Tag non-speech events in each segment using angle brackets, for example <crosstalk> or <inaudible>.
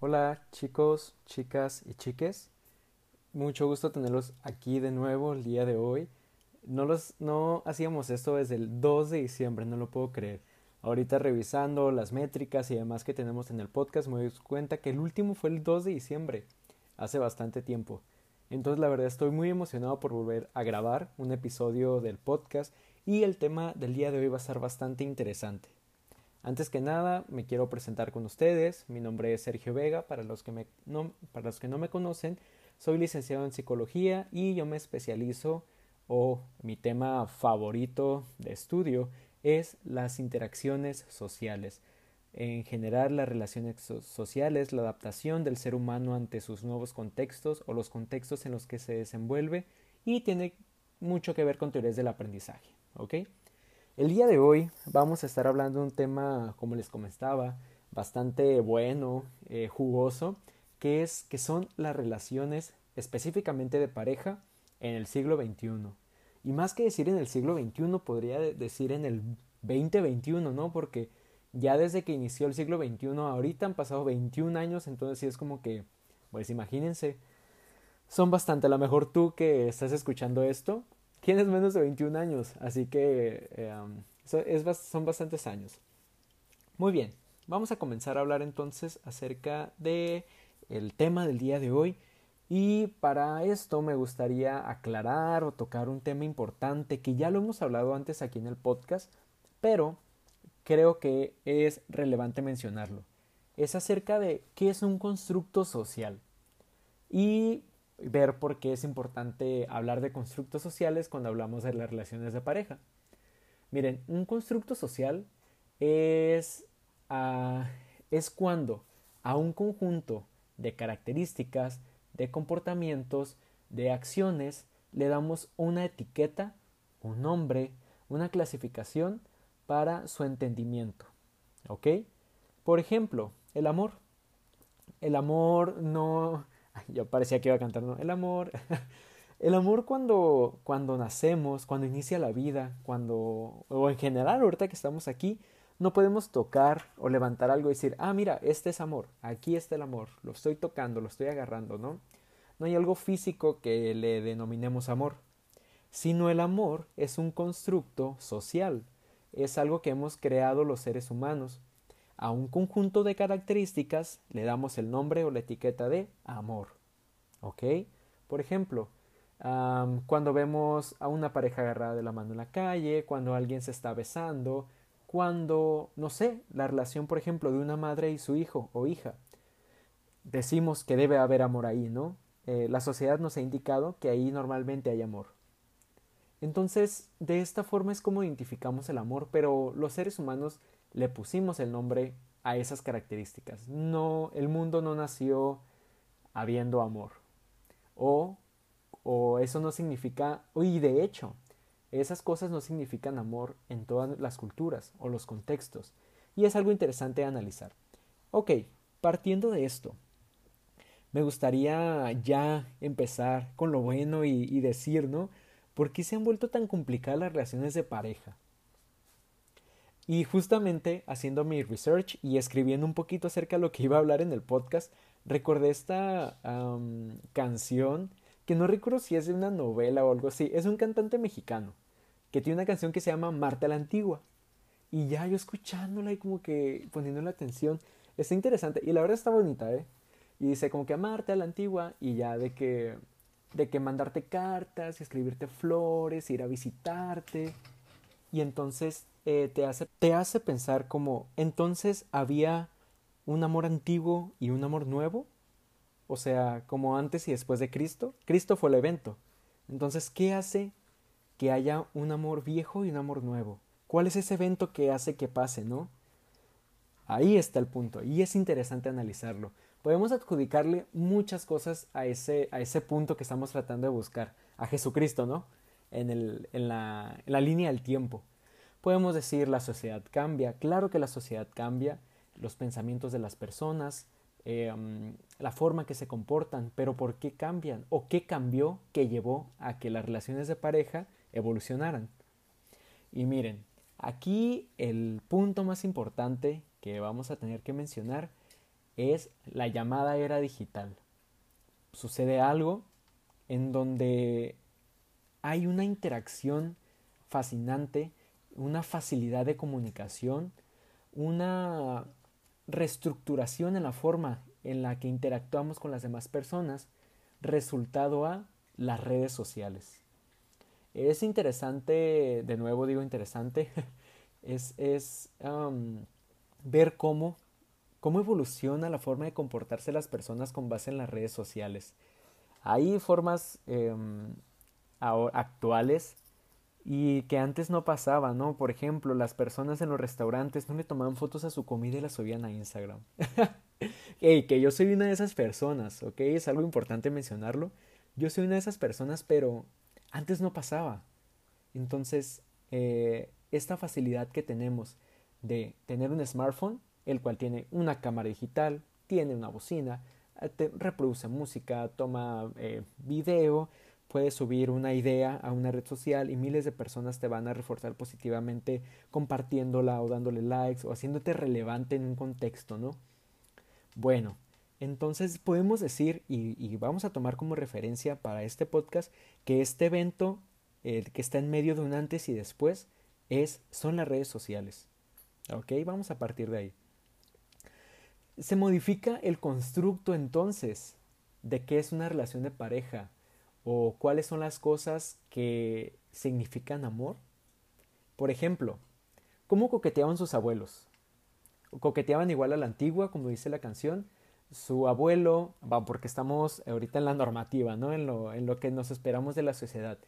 Hola chicos, chicas y chiques. Mucho gusto tenerlos aquí de nuevo el día de hoy. No, los, no hacíamos esto desde el 2 de diciembre, no lo puedo creer. Ahorita revisando las métricas y demás que tenemos en el podcast me doy cuenta que el último fue el 2 de diciembre, hace bastante tiempo. Entonces la verdad estoy muy emocionado por volver a grabar un episodio del podcast y el tema del día de hoy va a ser bastante interesante. Antes que nada, me quiero presentar con ustedes. Mi nombre es Sergio Vega. Para los que, no, para los que no me conocen, soy licenciado en psicología y yo me especializo o mi tema favorito de estudio es las interacciones sociales. En general, las relaciones sociales, la adaptación del ser humano ante sus nuevos contextos o los contextos en los que se desenvuelve y tiene mucho que ver con teorías del aprendizaje. ¿ok? El día de hoy vamos a estar hablando de un tema, como les comentaba, bastante bueno, eh, jugoso, que es que son las relaciones específicamente de pareja en el siglo XXI. Y más que decir en el siglo XXI, podría decir en el 2021, ¿no? Porque ya desde que inició el siglo XXI, ahorita han pasado 21 años, entonces sí es como que, pues imagínense, son bastante, a lo mejor tú que estás escuchando esto, tienes menos de 21 años, así que em, es, son bastantes años. Muy bien, vamos a comenzar a hablar entonces acerca de el tema del día de hoy y para esto me gustaría aclarar o tocar un tema importante que ya lo hemos hablado antes aquí en el podcast, pero creo que es relevante mencionarlo. Es acerca de qué es un constructo social. Y ver por qué es importante hablar de constructos sociales cuando hablamos de las relaciones de pareja. Miren, un constructo social es, ah, es cuando a un conjunto de características, de comportamientos, de acciones, le damos una etiqueta, un nombre, una clasificación para su entendimiento. ¿Ok? Por ejemplo, el amor. El amor no yo parecía que iba a cantar, ¿no? El amor. <laughs> El amor cuando, cuando nacemos, cuando inicia la vida, cuando, o en general, ahorita que estamos aquí, no podemos tocar o levantar algo y decir, ah, mira, este es amor, aquí está el amor, lo estoy tocando, lo estoy agarrando, ¿no? No hay algo físico que le denominemos amor, sino el amor es un constructo social, es algo que hemos creado los seres humanos. A un conjunto de características le damos el nombre o la etiqueta de amor. ¿Ok? Por ejemplo, cuando vemos a una pareja agarrada de la mano en la calle, cuando alguien se está besando, cuando, no sé, la relación, por ejemplo, de una madre y su hijo o hija. Decimos que debe haber amor ahí, ¿no? Eh, la sociedad nos ha indicado que ahí normalmente hay amor. Entonces, de esta forma es como identificamos el amor, pero los seres humanos le pusimos el nombre a esas características. No, el mundo no nació habiendo amor. O, o eso no significa, y de hecho, esas cosas no significan amor en todas las culturas o los contextos. Y es algo interesante de analizar. Ok, partiendo de esto, me gustaría ya empezar con lo bueno y, y decir, ¿no? ¿Por qué se han vuelto tan complicadas las relaciones de pareja? Y justamente haciendo mi research y escribiendo un poquito acerca de lo que iba a hablar en el podcast, recordé esta canción que no recuerdo si es de una novela o algo así. Es un cantante mexicano que tiene una canción que se llama Marta la Antigua. Y ya yo escuchándola y como que poniéndole atención, está interesante. Y la verdad está bonita, ¿eh? Y dice como que Marta la Antigua y ya de que, de que mandarte cartas escribirte flores, ir a visitarte. Y entonces eh, te, hace, te hace pensar como, entonces había un amor antiguo y un amor nuevo, o sea, como antes y después de Cristo. Cristo fue el evento. Entonces, ¿qué hace que haya un amor viejo y un amor nuevo? ¿Cuál es ese evento que hace que pase, no? Ahí está el punto, y es interesante analizarlo. Podemos adjudicarle muchas cosas a ese, a ese punto que estamos tratando de buscar, a Jesucristo, ¿no? En, el, en, la, la línea del tiempo. Podemos decir la sociedad cambia, claro que la sociedad cambia, los pensamientos de las personas, eh, la forma que se comportan, pero ¿por qué cambian? ¿O qué cambió que llevó a que las relaciones de pareja evolucionaran? Y miren, aquí el punto más importante que vamos a tener que mencionar es la llamada era digital. Sucede algo en donde hay una interacción fascinante, una facilidad de comunicación, una reestructuración en la forma en la que interactuamos con las demás personas, resultado a las redes sociales. Es interesante, de nuevo digo interesante, <laughs> es, es ver cómo, cómo evoluciona la forma de comportarse las personas con base en las redes sociales. Hay formas em, actuales y que antes no pasaba, ¿no? Por ejemplo, las personas en los restaurantes no le tomaban fotos a su comida y las subían a Instagram. <laughs> Ey, que yo soy una de esas personas, ¿ok? Es algo importante mencionarlo. Yo soy una de esas personas, pero antes no pasaba. Entonces, eh, esta facilidad que tenemos de tener un smartphone, el cual tiene una cámara digital, tiene una bocina, eh, te reproduce música, toma eh, video, puedes subir una idea a una red social y miles de personas te van a reforzar positivamente compartiéndola o dándole likes o haciéndote relevante en un contexto, ¿no? Bueno, entonces podemos decir y, vamos a tomar como referencia para este podcast que este evento el que está en medio de un antes y después es son las redes sociales. ¿Ok? Vamos a partir de ahí. Se modifica el constructo entonces de qué es una relación de pareja o cuáles son las cosas que significan amor. Por ejemplo, ¿cómo coqueteaban sus abuelos? Coqueteaban igual a la antigua, como dice la canción. Su abuelo, porque estamos ahorita en la normativa, ¿no? En lo, en lo que nos esperamos de la sociedad.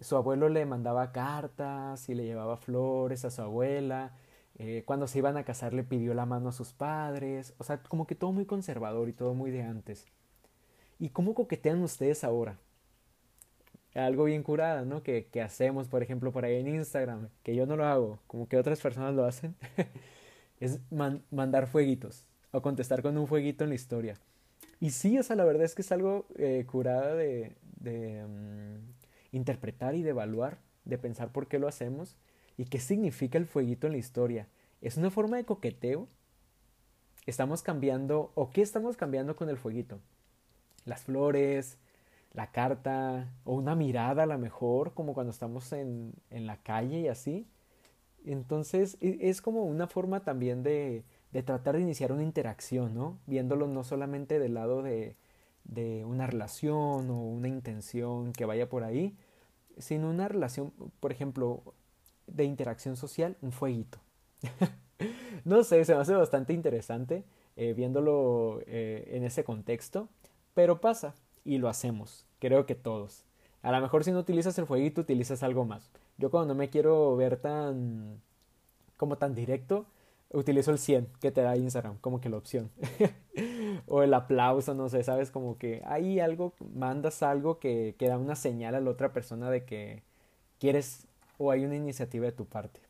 Su abuelo le mandaba cartas y le llevaba flores a su abuela. Eh, cuando se iban a casar le pidió la mano a sus padres. O sea, como que todo muy conservador y todo muy de antes. ¿Y cómo coquetean ustedes ahora? algo bien curada, ¿no? Que, que, hacemos, por ejemplo, por ahí en Instagram, que yo no lo hago, como que otras personas lo hacen, <laughs> es mandar fueguitos o contestar con un fueguito en la historia. Y sí, o sea, la verdad es que es algo eh, curada de, mm, interpretar y de evaluar, de pensar por qué lo hacemos y qué significa el fueguito en la historia. ¿Es una forma de coqueteo? ¿Estamos cambiando o qué estamos cambiando con el fueguito? Las flores, la carta o una mirada a lo mejor, como cuando estamos en, en la calle y así. Entonces e, es como una forma también de, de tratar de iniciar una interacción, ¿no? Viéndolo no solamente del lado de, de una relación o una intención que vaya por ahí, sino una relación, por ejemplo, de interacción social, un fueguito. <laughs> no sé, se me hace bastante interesante eh, viéndolo eh, en ese contexto, pero pasa, y lo hacemos. Creo que todos. A lo mejor si no utilizas el fueguito, utilizas algo más. Yo cuando no me quiero ver tan como tan directo, utilizo el 100 que te da Instagram, como que la opción. <laughs> o el aplauso, no sé, sabes, como que hay algo, mandas algo que, que da una señal a la otra persona de que quieres o hay una iniciativa de tu parte.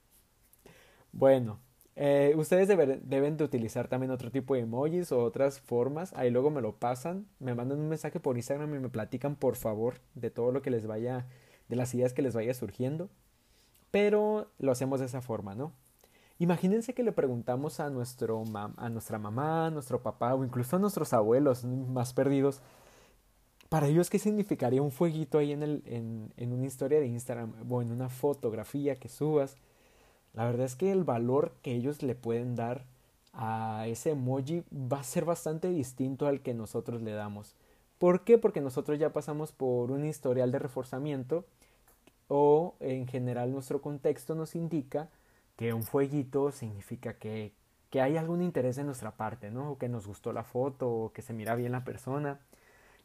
Bueno, eh, ustedes deben de utilizar también otro tipo de emojis o otras formas. Ahí luego me lo pasan, me mandan un mensaje por Instagram y me platican por favor de todo lo que les vaya, de las ideas que les vaya surgiendo. Pero lo hacemos de esa forma, ¿no? Imagínense que le preguntamos a, nuestro a nuestra mamá, a nuestro papá o incluso a nuestros abuelos más perdidos. Para ellos, ¿qué significaría un fueguito ahí en, el, en, en una historia de Instagram o en una fotografía que subas? La verdad es que el valor que ellos le pueden dar a ese emoji va a ser bastante distinto al que nosotros le damos. ¿Por qué? Porque nosotros ya pasamos por un historial de reforzamiento o en general nuestro contexto nos indica que un fueguito significa que, que hay algún interés en nuestra parte, ¿no? O que nos gustó la foto o que se mira bien la persona.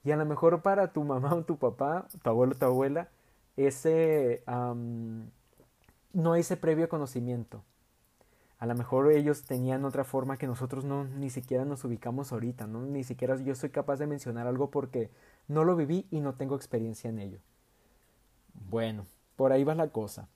Y a lo mejor para tu mamá o tu papá, tu abuelo o tu abuela, ese no hay ese previo conocimiento. A lo mejor ellos tenían otra forma que nosotros no ni siquiera nos ubicamos ahorita, ¿no? Ni siquiera yo soy capaz de mencionar algo porque no lo viví y no tengo experiencia en ello. Bueno, por ahí va la cosa.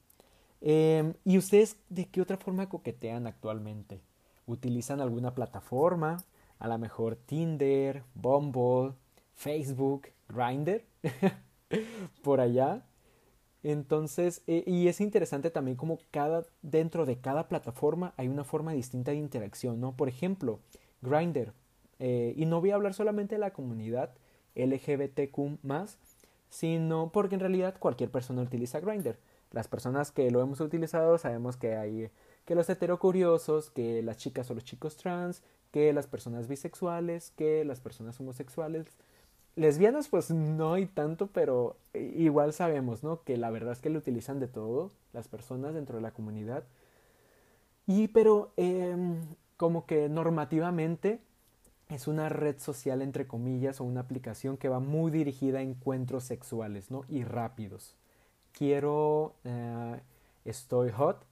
Em, ¿Y ustedes de qué otra forma coquetean actualmente? ¿Utilizan alguna plataforma? a lo mejor Tinder, Bumble, Facebook, Grindr, <laughs> por allá. Entonces, eh, y es interesante también como cada, dentro de cada plataforma hay una forma distinta de interacción, ¿no? Por ejemplo, Grindr, eh, y no voy a hablar solamente de la comunidad LGBTQ sino porque en realidad cualquier persona utiliza Grindr. Las personas que lo hemos utilizado sabemos que hay que los heterocuriosos, que las chicas o los chicos trans, que las personas bisexuales, que las personas homosexuales. Lesbianas pues no hay tanto, pero igual sabemos, ¿no? Que la verdad es que lo utilizan de todo las personas dentro de la comunidad. Y pero em, como que normativamente es una red social entre comillas o una aplicación que va muy dirigida a encuentros sexuales, ¿no? Y rápidos. Quiero, eh, estoy hot,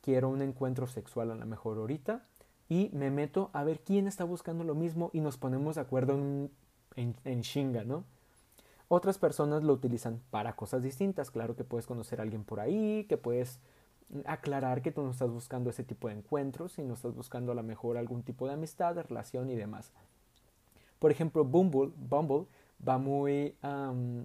quiero un encuentro sexual a lo mejor ahorita y me meto a ver quién está buscando lo mismo y nos ponemos de acuerdo en, en, en ¿no? Otras personas lo utilizan para cosas distintas. Claro que puedes conocer a alguien por ahí, que puedes aclarar que tú no estás buscando ese tipo de encuentros, sino estás buscando a lo mejor algún tipo de amistad, de relación y demás. Por ejemplo, Bumble, Bumble va muy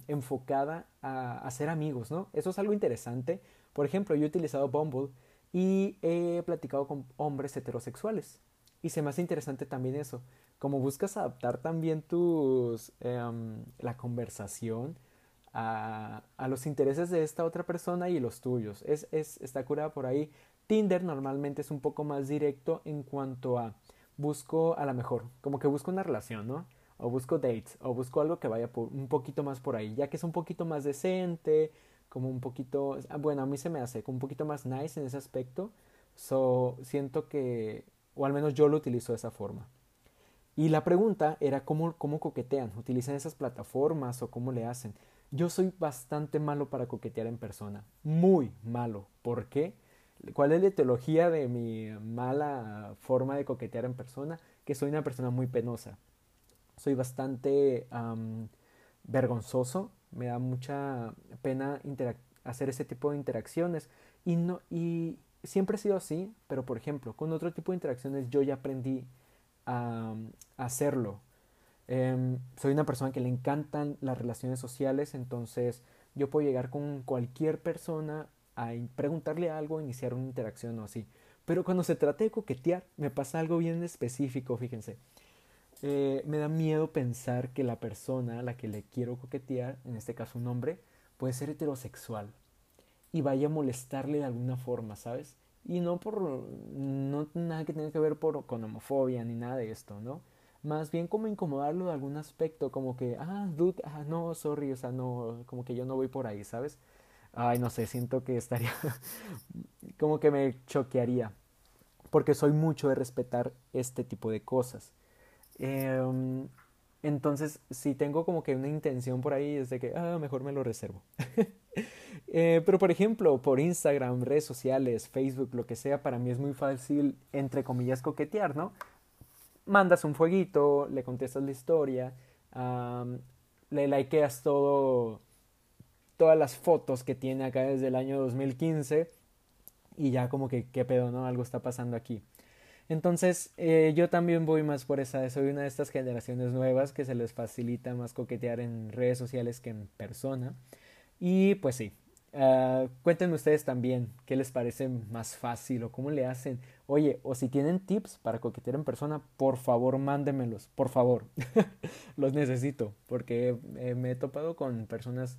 enfocada a hacer amigos, ¿no? Eso es algo interesante. Por ejemplo, yo he utilizado Bumble y he platicado con hombres heterosexuales. Y se me hace interesante también eso. Como buscas adaptar también tus em, la conversación a, a, los intereses de esta otra persona y los tuyos. Es, es, está curada por ahí. Tinder normalmente es un poco más directo en cuanto a busco a lo mejor, como que busco una relación, ¿no? O busco dates, o busco algo que vaya un poquito más por ahí, ya que es un poquito más decente, como un poquito, ah, bueno, a mí se me hace como un poquito más nice en ese aspecto. So, siento que, o al menos yo lo utilizo de esa forma. Y la pregunta era cómo, cómo coquetean, utilizan esas plataformas o cómo le hacen. Yo soy bastante malo para coquetear en persona. Muy malo. ¿Por qué? ¿Cuál es la etiología de mi mala forma de coquetear en persona? Que soy una persona muy penosa. Soy bastante vergonzoso. Me da mucha pena hacer ese tipo de interacciones. Y, no, y siempre he sido así, pero por ejemplo, con otro tipo de interacciones yo ya aprendí a hacerlo. Em, soy una persona que le encantan las relaciones sociales, entonces yo puedo llegar con cualquier persona a preguntarle algo, iniciar una interacción o así. Pero cuando se trata de coquetear, me pasa algo bien específico, fíjense. Eh, me da miedo pensar que la persona a la que le quiero coquetear, en este caso un hombre, puede ser heterosexual y vaya a molestarle de alguna forma, ¿sabes? Y no por no nada que tenga que ver por, con homofobia ni nada de esto, ¿no? más bien como incomodarlo de algún aspecto, como que, ah, dude, ah, no, sorry, o sea, no, como que yo no voy por ahí, ¿sabes? Ay, no sé, siento que estaría, <laughs> como que me choquearía, porque soy mucho de respetar este tipo de cosas. Em, entonces, si tengo como que una intención por ahí, es de que, ah, mejor me lo reservo. <laughs> eh, pero, por ejemplo, por Instagram, redes sociales, Facebook, lo que sea, para mí es muy fácil, entre comillas, coquetear, ¿no? mandas un fueguito, le contestas la historia, le likeas todo, todas las fotos que tiene acá desde el año 2015 y ya como que, ¿qué pedo, no? Algo está pasando aquí. Entonces, eh, yo también voy más por esa, soy una de estas generaciones nuevas que se les facilita más coquetear en redes sociales que en persona. Y pues sí, Uh, cuéntenme ustedes también qué les parece más fácil o cómo le hacen. Oye, o si tienen tips para coquetear en persona, por favor, mándenmelos, por favor. <laughs> Los necesito, porque eh, me he topado con personas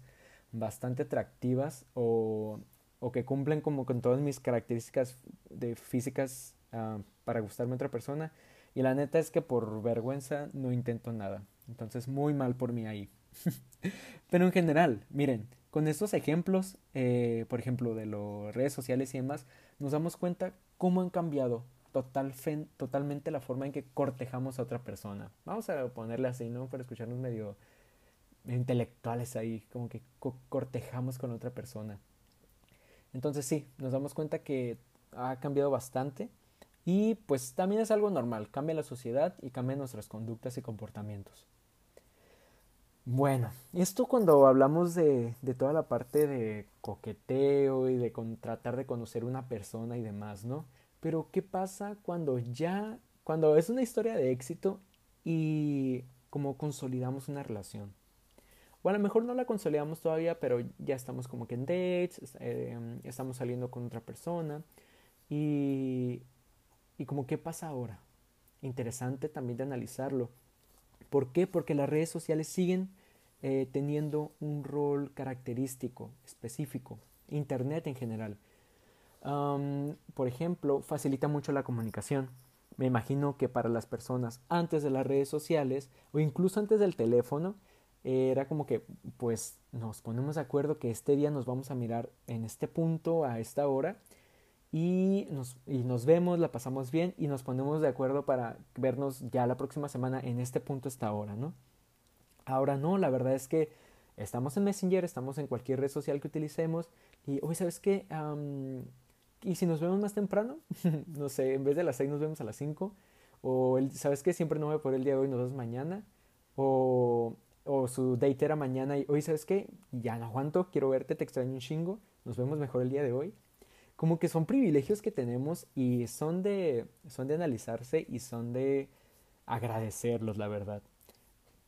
bastante atractivas o, o, que cumplen como con todas mis características de físicas uh, para gustarme a otra persona. Y la neta es que por vergüenza no intento nada. Entonces, muy mal por mí ahí. <laughs> Pero en general, miren, con estos ejemplos, eh, por ejemplo, de las redes sociales y demás, nos damos cuenta cómo han cambiado total totalmente la forma en que cortejamos a otra persona. Vamos a ponerle así, ¿no? Para escucharnos medio intelectuales ahí, como que cortejamos con otra persona. Entonces sí, nos damos cuenta que ha cambiado bastante y pues también es algo normal, cambia la sociedad y cambia nuestras conductas y comportamientos. Bueno, esto cuando hablamos de, de, toda la parte de coqueteo y de tratar de conocer una persona y demás, ¿no? Pero ¿qué pasa cuando ya, cuando es una historia de éxito y como consolidamos una relación. O a lo mejor no la consolidamos todavía, pero ya estamos como que en dates, eh, estamos saliendo con otra persona y, y como qué pasa ahora. Interesante también de analizarlo. ¿Por qué? Porque las redes sociales siguen eh, teniendo un rol característico, específico. Internet en general. por ejemplo, facilita mucho la comunicación. Me imagino que para las personas antes de las redes sociales o incluso antes del teléfono, era como que pues nos ponemos de acuerdo que este día nos vamos a mirar en este punto a esta hora y nos, y nos vemos, la pasamos bien y nos ponemos de acuerdo para vernos ya la próxima semana en este punto esta hora, ¿no? Ahora no, la verdad es que estamos en Messenger, estamos en cualquier red social que utilicemos y hoy, ¿sabes qué? ¿Y si nos vemos más temprano? <laughs> no sé, en vez de las 6 nos vemos a las 5. O, el, ¿sabes qué? Siempre no voy por el día de hoy, nos vemos mañana. O, o su date era mañana y hoy, ¿sabes qué? Ya no aguanto, quiero verte, te extraño un chingo. Nos vemos mejor el día de hoy. Como que son privilegios que tenemos y son de, son de analizarse y son de agradecerlos, la verdad.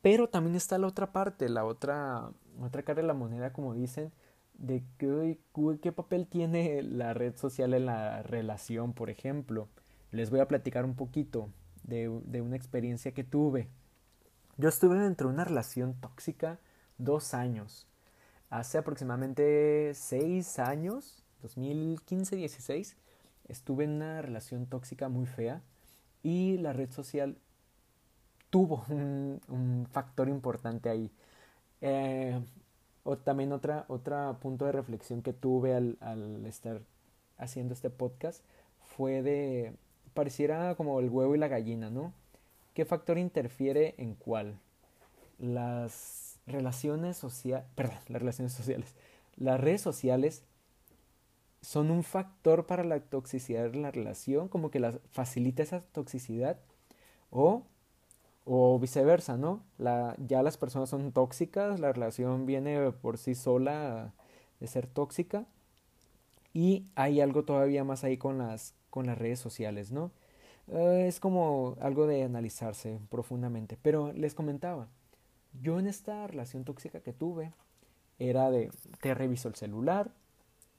Pero también está la otra parte, la otra, otra cara de la moneda, como dicen, de qué, papel tiene la red social en la relación, por ejemplo. Les voy a platicar un poquito de, de una experiencia que tuve. Yo estuve dentro de una relación tóxica dos años. Hace aproximadamente seis años, 2015-16, estuve en una relación tóxica muy fea y la red social tuvo un, factor importante ahí. Eh, o también otra, punto de reflexión que tuve al, estar haciendo este podcast fue de, pareciera como el huevo y la gallina, ¿no? ¿Qué factor interfiere en cuál? Las relaciones sociales, perdón, las relaciones sociales. Las redes sociales son un factor para la toxicidad de la relación, como que las facilita esa toxicidad, o o viceversa, ¿no? La, ya las personas son tóxicas, la relación viene por sí sola de ser tóxica y hay algo todavía más ahí con las, con las redes sociales, ¿no? Eh, es como algo de analizarse profundamente, pero les comentaba, yo en esta relación tóxica que tuve era de te reviso el celular,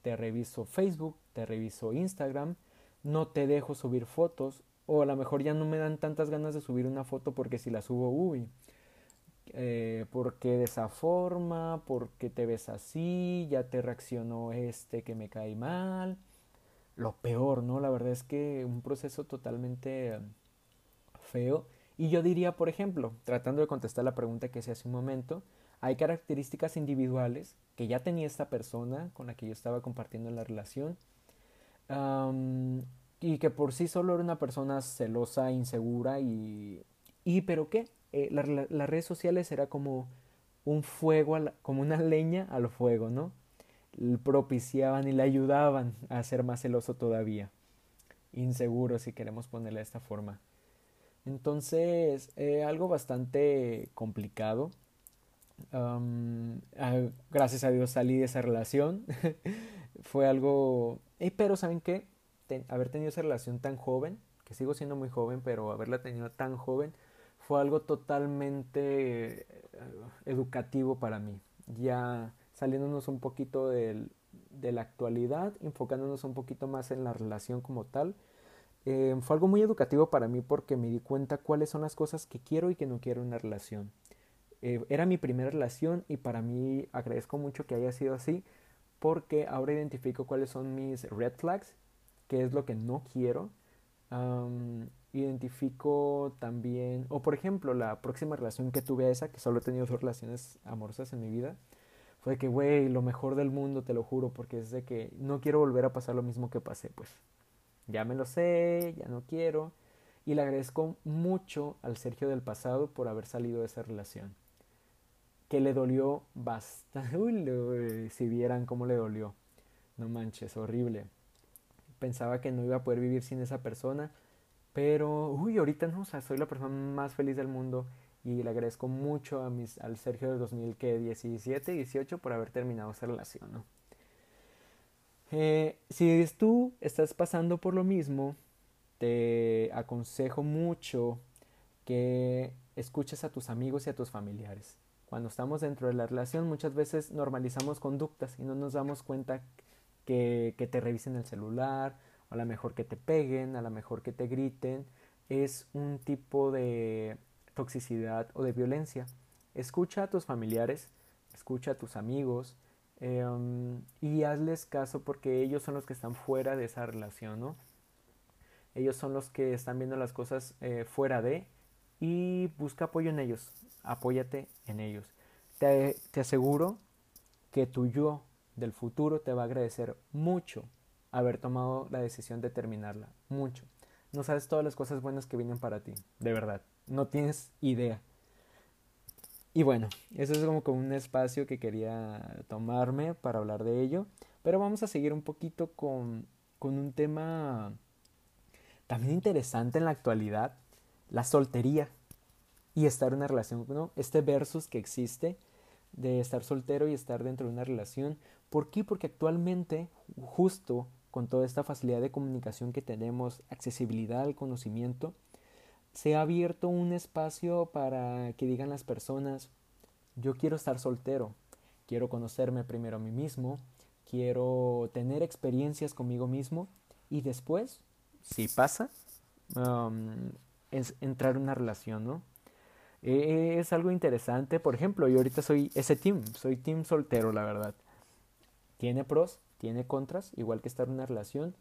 te reviso Facebook, te reviso Instagram, no te dejo subir fotos, o a lo mejor ya no me dan tantas ganas de subir una foto porque si la subo, uy, eh, porque de esa forma, porque te ves así, ya te reaccionó este que me cae mal. Lo peor, ¿no? La verdad es que un proceso totalmente feo. Y yo diría, por ejemplo, tratando de contestar la pregunta que hice hace un momento, hay características individuales que ya tenía esta persona con la que yo estaba compartiendo la relación y que por sí solo era una persona celosa, insegura y... ¿Y pero qué? Eh, las redes sociales era como un fuego, como una <laughs> leña al fuego, ¿no? Propiciaban y le ayudaban a ser más celoso todavía. Inseguro, si queremos ponerle de esta forma. Entonces, eh, algo bastante complicado. Gracias a Dios salí de esa relación. <laughs> Fue algo... Pero, ¿saben qué? Haber tenido esa relación tan joven, que sigo siendo muy joven, pero haberla tenido tan joven, fue algo totalmente eh, educativo para mí. Ya saliéndonos un poquito de la actualidad, enfocándonos un poquito más en la relación como tal, eh, fue algo muy educativo para mí porque me di cuenta cuáles son las cosas que quiero y que no quiero en una relación. Eh, era mi primera relación y para mí agradezco mucho que haya sido así porque ahora identifico cuáles son mis red flags qué es lo que no quiero. identifico también, o por ejemplo, la próxima relación que tuve a esa, que solo he tenido dos relaciones amorosas en mi vida, fue que, güey, lo mejor del mundo, te lo juro, porque es de que no quiero volver a pasar lo mismo que pasé, pues. Ya me lo sé, ya no quiero. Y le agradezco mucho al Sergio del pasado por haber salido de esa relación. Que le dolió bastante. <laughs> Si vieran cómo le dolió. No manches, horrible pensaba que no iba a poder vivir sin esa persona, pero, uy, ahorita no, o sea, soy la persona más feliz del mundo y le agradezco mucho a mis, al Sergio del 2017, 18 por haber terminado esa relación, ¿no? Eh, si tú estás pasando por lo mismo, te aconsejo mucho que escuches a tus amigos y a tus familiares. Cuando estamos dentro de la relación muchas veces normalizamos conductas y no nos damos cuenta que, te revisen el celular, a lo mejor que te peguen, a lo mejor que te griten. Es un tipo de toxicidad o de violencia. Escucha a tus familiares, escucha a tus amigos em, y hazles caso porque ellos son los que están fuera de esa relación, ¿no? Ellos son los que están viendo las cosas eh, fuera de y busca apoyo en ellos, apóyate en ellos. Te, te aseguro que tu yo del futuro te va a agradecer mucho haber tomado la decisión de terminarla, mucho. No sabes todas las cosas buenas que vienen para ti, de verdad, no tienes idea. Y bueno, eso es como, un espacio que quería tomarme para hablar de ello, pero vamos a seguir un poquito con, con un tema también interesante en la actualidad, la soltería y estar en una relación, ¿no? Este versus que existe de estar soltero y estar dentro de una relación. ¿Por qué? Porque actualmente, justo con toda esta facilidad de comunicación que tenemos, accesibilidad al conocimiento, se ha abierto un espacio para que digan las personas, yo quiero estar soltero, quiero conocerme primero a mí mismo, quiero tener experiencias conmigo mismo y después, si pasa, entrar en una relación, ¿no? E, es algo interesante, por ejemplo, yo ahorita soy ese team, soy team soltero, la verdad. Tiene pros, tiene contras, igual que estar en una relación,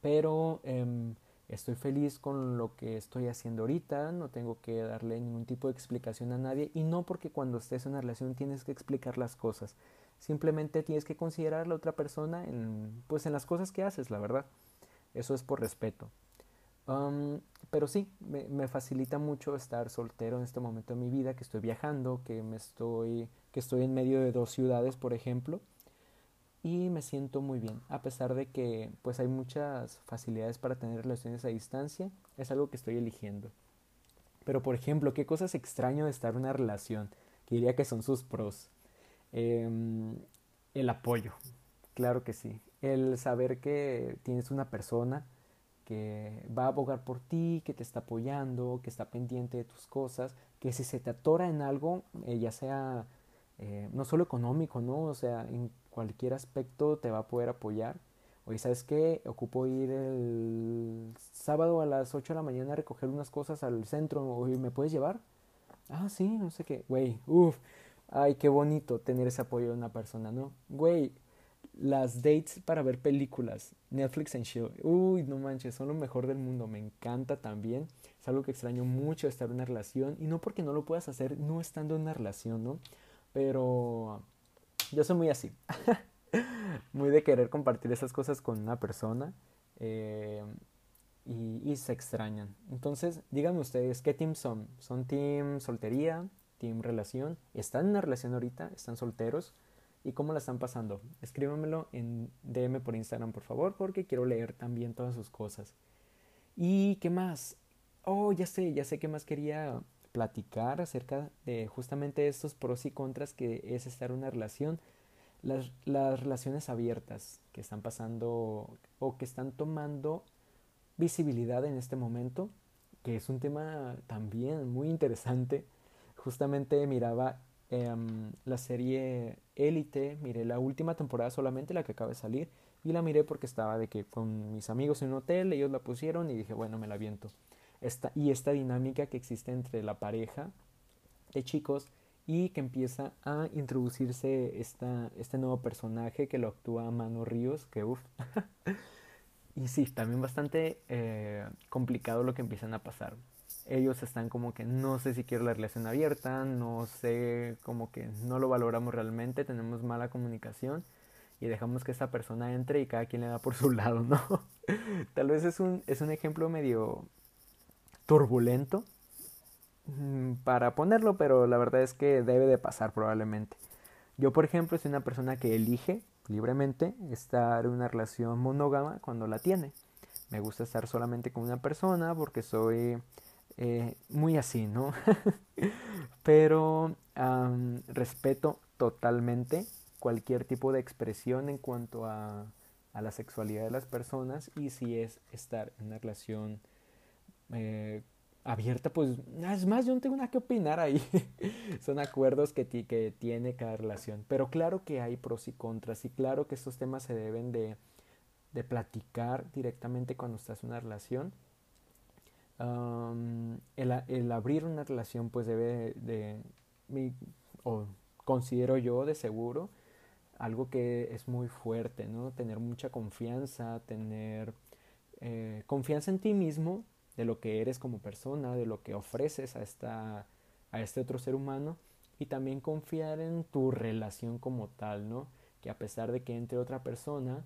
pero em, estoy feliz con lo que estoy haciendo ahorita, no tengo que darle ningún tipo de explicación a nadie y no porque cuando estés en una relación tienes que explicar las cosas, simplemente tienes que considerar a la otra persona en, pues en las cosas que haces, la verdad. Eso es por respeto. Pero sí, me, facilita mucho estar soltero en este momento de mi vida, que estoy viajando, que me estoy, que estoy en medio de dos ciudades, por ejemplo, y me siento muy bien, a pesar de que pues hay muchas facilidades para tener relaciones a distancia, es algo que estoy eligiendo. Pero por ejemplo, ¿qué cosas extraño de estar en una relación? Que diría que son sus pros. Em, el apoyo, claro que sí. El saber que tienes una persona que va a abogar por ti, que te está apoyando, que está pendiente de tus cosas, que si se te atora en algo, eh, ya sea eh, no solo económico, ¿no? O sea, en cualquier aspecto te va a poder apoyar. Oye, ¿sabes qué? Ocupo ir el sábado a las 8 de la mañana a recoger unas cosas al centro. Oye, ¿me puedes llevar? Ah, sí, no sé qué. Güey, uff. Ay, qué bonito tener ese apoyo de una persona, ¿no? Güey, las dates para ver películas, Netflix and chill. Uy, no manches, son lo mejor del mundo. Me encanta también. Es algo que extraño mucho estar en una relación. Y no porque no lo puedas hacer no estando en una relación, ¿no? Pero yo soy muy así. <laughs> muy de querer compartir esas cosas con una persona. Eh, y, se extrañan. Entonces, díganme ustedes, ¿qué team son? ¿Son team soltería? ¿Team relación? ¿Están en una relación ahorita? ¿Están solteros? ¿Y cómo la están pasando? Escríbanmelo en DM por Instagram, por favor, porque quiero leer también todas sus cosas. ¿Y qué más? Oh, ya sé, ya sé qué más quería platicar acerca de justamente estos pros y contras que es estar en una relación, las, las relaciones abiertas que están pasando o que están tomando visibilidad en este momento, que es un tema también muy interesante. Justamente miraba em, la serie Élite, miré la última temporada solamente, la que acaba de salir, y la miré porque estaba de que con mis amigos en un hotel, ellos la pusieron y dije, bueno, me la viento y esta dinámica que existe entre la pareja de chicos y que empieza a introducirse esta, este nuevo personaje que lo actúa Mano Ríos, que uff. <laughs> y sí, también bastante eh, complicado lo que empiezan a pasar. Ellos están como que no sé si quiero la relación abierta, no sé, como que no lo valoramos realmente, tenemos mala comunicación y dejamos que esta persona entre y cada quien le da por su <laughs> lado, ¿no? Tal vez es un, es un ejemplo medio, turbulento mm, para ponerlo, pero la verdad es que debe de pasar probablemente. Yo, por ejemplo, soy una persona que elige libremente estar en una relación monógama cuando la tiene. Me gusta estar solamente con una persona porque soy eh, muy así, ¿no? <laughs> pero respeto totalmente cualquier tipo de expresión en cuanto a, a la sexualidad de las personas y si es estar en una relación eh, abierta, pues es más, yo no tengo nada que opinar ahí. <laughs> Son acuerdos que, que tiene cada relación. Pero claro que hay pros y contras y claro que estos temas se deben de, de platicar directamente cuando estás en una relación. El, el, abrir una relación pues debe de, o considero yo de seguro, algo que es muy fuerte, ¿no? Tener mucha confianza, tener eh, confianza en ti mismo de lo que eres como persona, de lo que ofreces a, esta, a este otro ser humano y también confiar en tu relación como tal, ¿no? Que a pesar de que entre otra persona,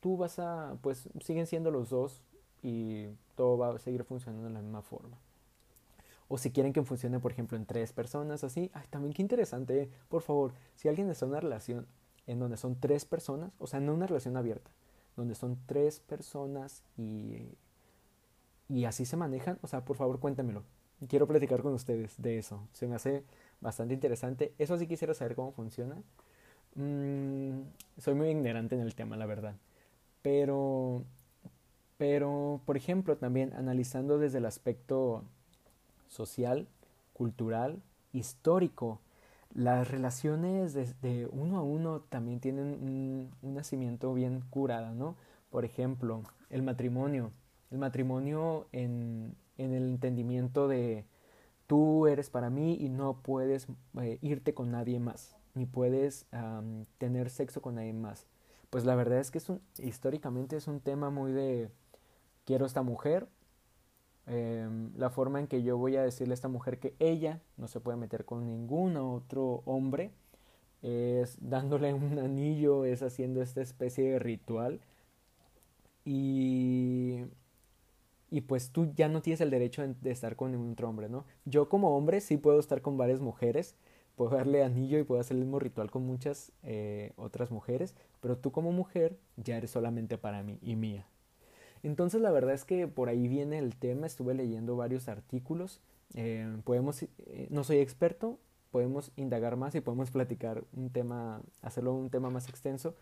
tú vas a, pues siguen siendo los dos y todo va a seguir funcionando de la misma forma. O si quieren que funcione, por ejemplo, en tres personas, así, ay, también qué interesante, ¿eh? por favor, si alguien está en una relación en donde son tres personas, o sea, no una relación abierta, donde son tres personas y y así se manejan, o sea, por favor cuéntamelo. Quiero platicar con ustedes de eso. Se me hace bastante interesante. Eso sí quisiera saber cómo funciona. Mm, soy muy ignorante en el tema, la verdad. Pero, pero, por ejemplo, también analizando desde el aspecto social, cultural, histórico, las relaciones de, uno a uno también tienen un, nacimiento bien curado, ¿no? Por ejemplo, el matrimonio el matrimonio en, en el entendimiento de tú eres para mí y no puedes eh, irte con nadie más, ni puedes tener sexo con nadie más. Pues la verdad es que es históricamente es un tema muy de quiero esta mujer, em, la forma en que yo voy a decirle a esta mujer que ella no se puede meter con ningún otro hombre es dándole un <laughs> anillo, es haciendo esta especie de ritual y y pues tú ya no tienes el derecho de estar con ningún otro hombre, ¿no? Yo como hombre sí puedo estar con varias mujeres, puedo darle anillo y puedo hacer el mismo ritual con muchas eh, otras mujeres, pero tú como mujer ya eres solamente para mí y mía. Entonces la verdad es que por ahí viene el tema, estuve leyendo varios artículos, eh, podemos, eh, no soy experto, podemos indagar más y podemos platicar un tema, hacerlo un tema más extenso,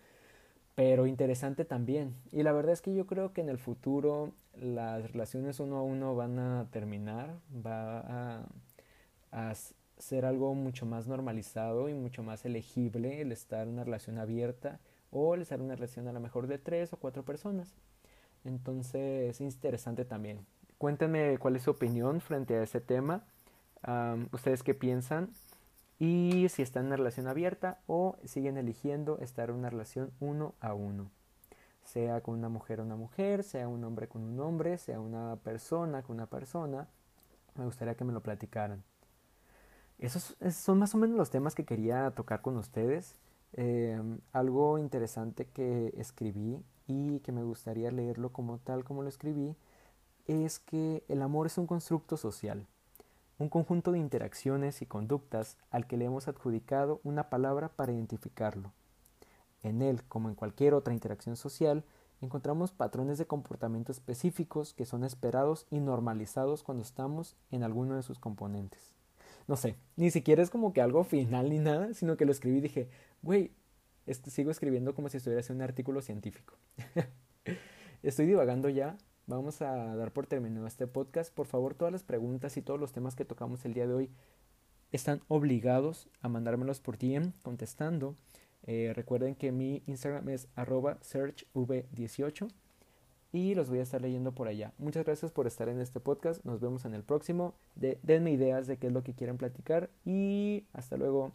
pero interesante también. Y la verdad es que yo creo que en el futuro las relaciones uno a uno van a terminar, va a, a ser algo mucho más normalizado y mucho más elegible el estar en una relación abierta o el estar en una relación a lo mejor de tres o cuatro personas. Entonces es interesante también. Cuéntenme cuál es su opinión frente a ese tema. ¿Ustedes qué piensan? y si están en una relación abierta o siguen eligiendo estar en una relación uno a uno. Sea con una mujer o una mujer, sea un hombre con un hombre, sea una persona con una persona. Me gustaría que me lo platicaran. Esos son más o menos los temas que quería tocar con ustedes. Em, algo interesante que escribí y que me gustaría leerlo como tal como lo escribí es que el amor es un constructo social un conjunto de interacciones y conductas al que le hemos adjudicado una palabra para identificarlo. En él, como en cualquier otra interacción social, encontramos patrones de comportamiento específicos que son esperados y normalizados cuando estamos en alguno de sus componentes. No sé, ni siquiera es como que algo final ni nada, sino que lo escribí y dije, güey, sigo escribiendo como si estuviera haciendo un artículo científico. <laughs> Estoy divagando ya, vamos a dar por terminado este podcast. Por favor, todas las preguntas y todos los temas que tocamos el día de hoy están obligados a mandármelos por DM contestando. Eh, recuerden que mi Instagram es arroba searchv18 y los voy a estar leyendo por allá. Muchas gracias por estar en este podcast. Nos vemos en el próximo. denme ideas de qué es lo que quieren platicar y hasta luego.